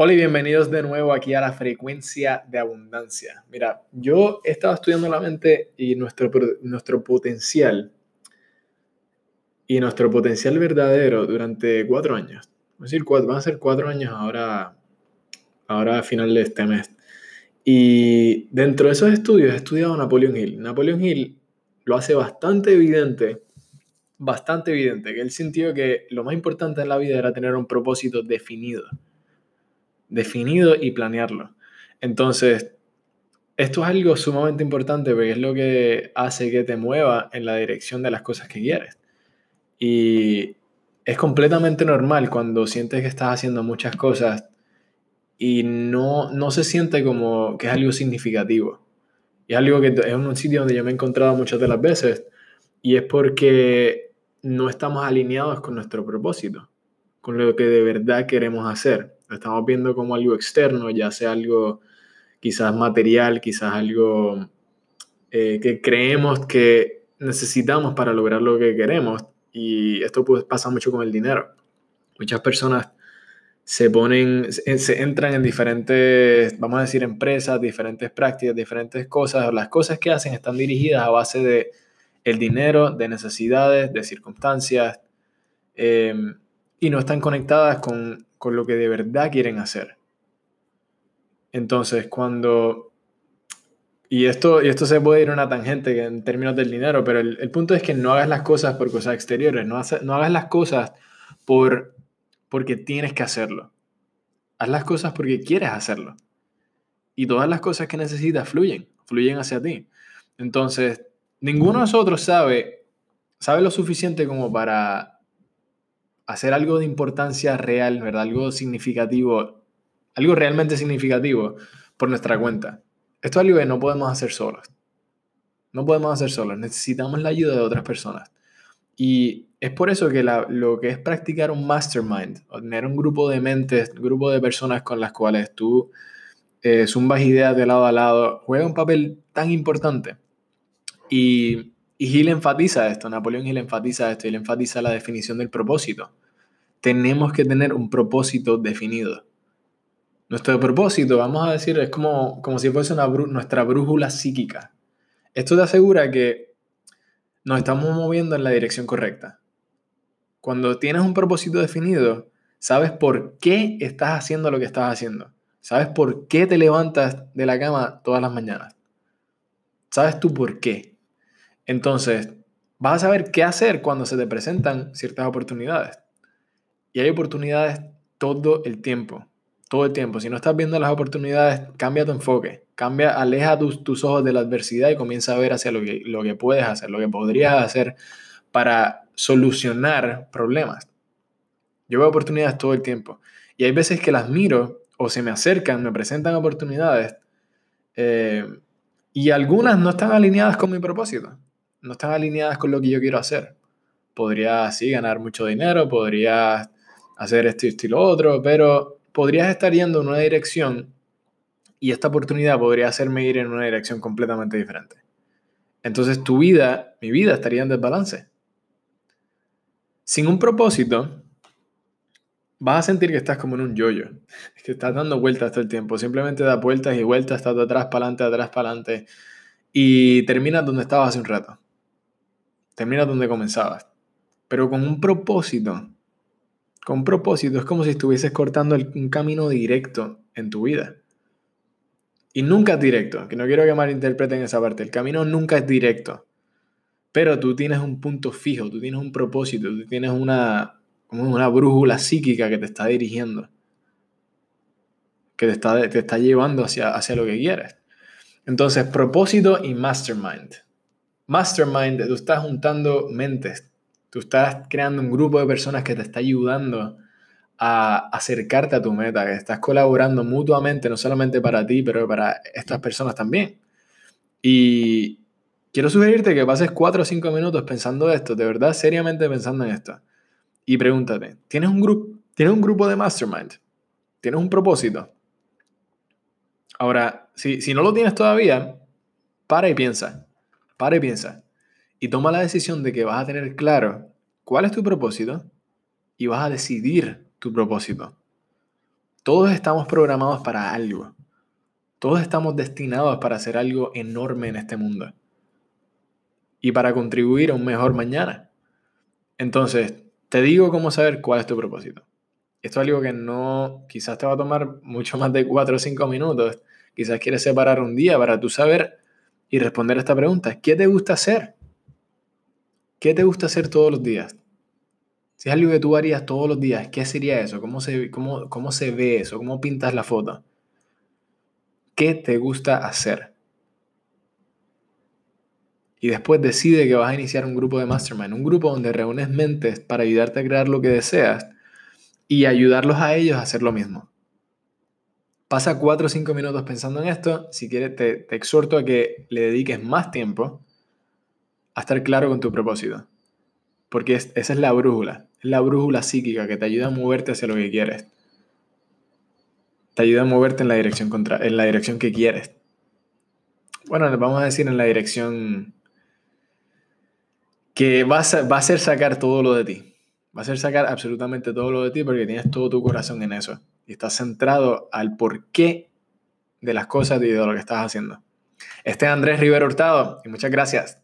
Hola y bienvenidos de nuevo aquí a la frecuencia de abundancia. Mira, yo he estado estudiando la mente y nuestro, nuestro potencial y nuestro potencial verdadero durante cuatro años. Es decir, cuatro, van a ser cuatro años ahora, ahora a final de este mes. Y dentro de esos estudios he estudiado a Napoleon Hill. Napoleon Hill lo hace bastante evidente, bastante evidente, que él sintió que lo más importante en la vida era tener un propósito definido definido y planearlo. Entonces, esto es algo sumamente importante porque es lo que hace que te mueva en la dirección de las cosas que quieres. Y es completamente normal cuando sientes que estás haciendo muchas cosas y no, no se siente como que es algo significativo. Es algo que es un sitio donde yo me he encontrado muchas de las veces y es porque no estamos alineados con nuestro propósito, con lo que de verdad queremos hacer estamos viendo como algo externo, ya sea algo quizás material, quizás algo eh, que creemos que necesitamos para lograr lo que queremos. Y esto pues, pasa mucho con el dinero. Muchas personas se ponen, se, entran en diferentes, vamos a decir, empresas, diferentes prácticas, diferentes cosas. Las cosas que hacen están dirigidas a base de el dinero, de necesidades, de circunstancias, eh, y no están conectadas con con lo que de verdad quieren hacer. Entonces, cuando... Y esto, y esto se puede ir a una tangente en términos del dinero, pero el, punto es que no hagas las cosas por cosas exteriores, no, no hagas las cosas por, porque tienes que hacerlo. Haz las cosas porque quieres hacerlo. Y todas las cosas que necesitas fluyen, fluyen hacia ti. Entonces, ninguno de nosotros sabe, sabe lo suficiente como para hacer algo de importancia real, ¿verdad? Algo significativo, algo realmente significativo por nuestra cuenta. Esto es algo que no podemos hacer solos. No podemos hacer solos, necesitamos la ayuda de otras personas. Y es por eso que lo que es practicar un mastermind, o tener un grupo de mentes, un grupo de personas con las cuales tú eh, zumbas ideas de lado a lado, juega un papel tan importante. Y y Hill enfatiza esto, Napoleón Hill enfatiza esto, y él enfatiza la definición del propósito. Tenemos que tener un propósito definido. Nuestro propósito, vamos a decir, es como, como si fuese una nuestra brújula psíquica. Esto te asegura que nos estamos moviendo en la dirección correcta. Cuando tienes un propósito definido, sabes por qué estás haciendo lo que estás haciendo. Sabes por qué te levantas de la cama todas las mañanas. Sabes tú por qué. Entonces, vas a saber qué hacer cuando se te presentan ciertas oportunidades. Y hay oportunidades todo el tiempo. Todo el tiempo. Si no estás viendo las oportunidades, cambia tu enfoque. Cambia, aleja tus, tus ojos de la adversidad y comienza a ver hacia lo que, lo que puedes hacer, lo que podrías hacer para solucionar problemas. Yo veo oportunidades todo el tiempo. Y hay veces que las miro o se me acercan, me presentan oportunidades eh, y algunas no están alineadas con mi propósito no están alineadas con lo que yo quiero hacer. Podría así ganar mucho dinero, podría hacer esto y lo otro, pero podrías estar yendo en una dirección y esta oportunidad podría hacerme ir en una dirección completamente diferente. Entonces tu vida, mi vida estaría en desbalance. Sin un propósito, vas a sentir que estás como en un yoyo, -yo, que estás dando vueltas todo el tiempo, simplemente da vueltas y vueltas, estás atrás para adelante, de atrás para adelante, y terminas donde estabas hace un rato termina donde comenzabas. Pero con un propósito. Con propósito es como si estuvieses cortando un camino directo en tu vida. Y nunca es directo, que no quiero que malinterpreten esa parte. El camino nunca es directo. Pero tú tienes un punto fijo, tú tienes un propósito, tú tienes una, como una brújula psíquica que te está dirigiendo. Que te está, te está llevando hacia, hacia lo que quieres. Entonces, propósito y mastermind. Mastermind, tú estás juntando mentes, tú estás creando un grupo de personas que te está ayudando a acercarte a tu meta, que estás colaborando mutuamente, no solamente para ti, pero para estas personas también. Y quiero sugerirte que pases 4 o 5 minutos pensando esto, de verdad, seriamente pensando en esto. Y pregúntate, ¿tienes un, grupo, ¿tienes un grupo de mastermind? ¿Tienes un propósito? Ahora, si, si no lo tienes todavía, para y piensa. Para y piensa. Y toma la decisión de que vas a tener claro cuál es tu propósito y vas a decidir tu propósito. Todos estamos programados para algo. Todos estamos destinados para hacer algo enorme en este mundo y para contribuir a un mejor mañana. Entonces, te digo cómo saber cuál es tu propósito. Esto es algo que no, quizás te va a tomar mucho más de 4 o 5 minutos. Quizás quieres separar un día para tú saber y responder a esta pregunta. ¿Qué te gusta hacer? ¿Qué te gusta hacer todos los días? Si es algo que tú harías todos los días, ¿qué sería eso? ¿Cómo se, cómo, cómo se ve eso? ¿Cómo pintas la foto? ¿Qué te gusta hacer? Y después decide que vas a iniciar un grupo de mastermind, un grupo donde reúnes mentes para ayudarte a crear lo que deseas y ayudarlos a ellos a hacer lo mismo. Pasa 4 o 5 minutos pensando en esto. Si quieres, te, exhorto a que le dediques más tiempo a estar claro con tu propósito. Porque esa es la brújula. Es la brújula psíquica que te ayuda a moverte hacia lo que quieres. Te ayuda a moverte en la dirección, contra, en la dirección que quieres. Bueno, vamos a decir en la dirección que va a, va a ser sacar todo lo de ti. Va a ser sacar absolutamente todo lo de ti porque tienes todo tu corazón en eso. Y estás centrado al porqué de las cosas y de lo que estás haciendo. Este es Andrés Rivero Hurtado y muchas gracias.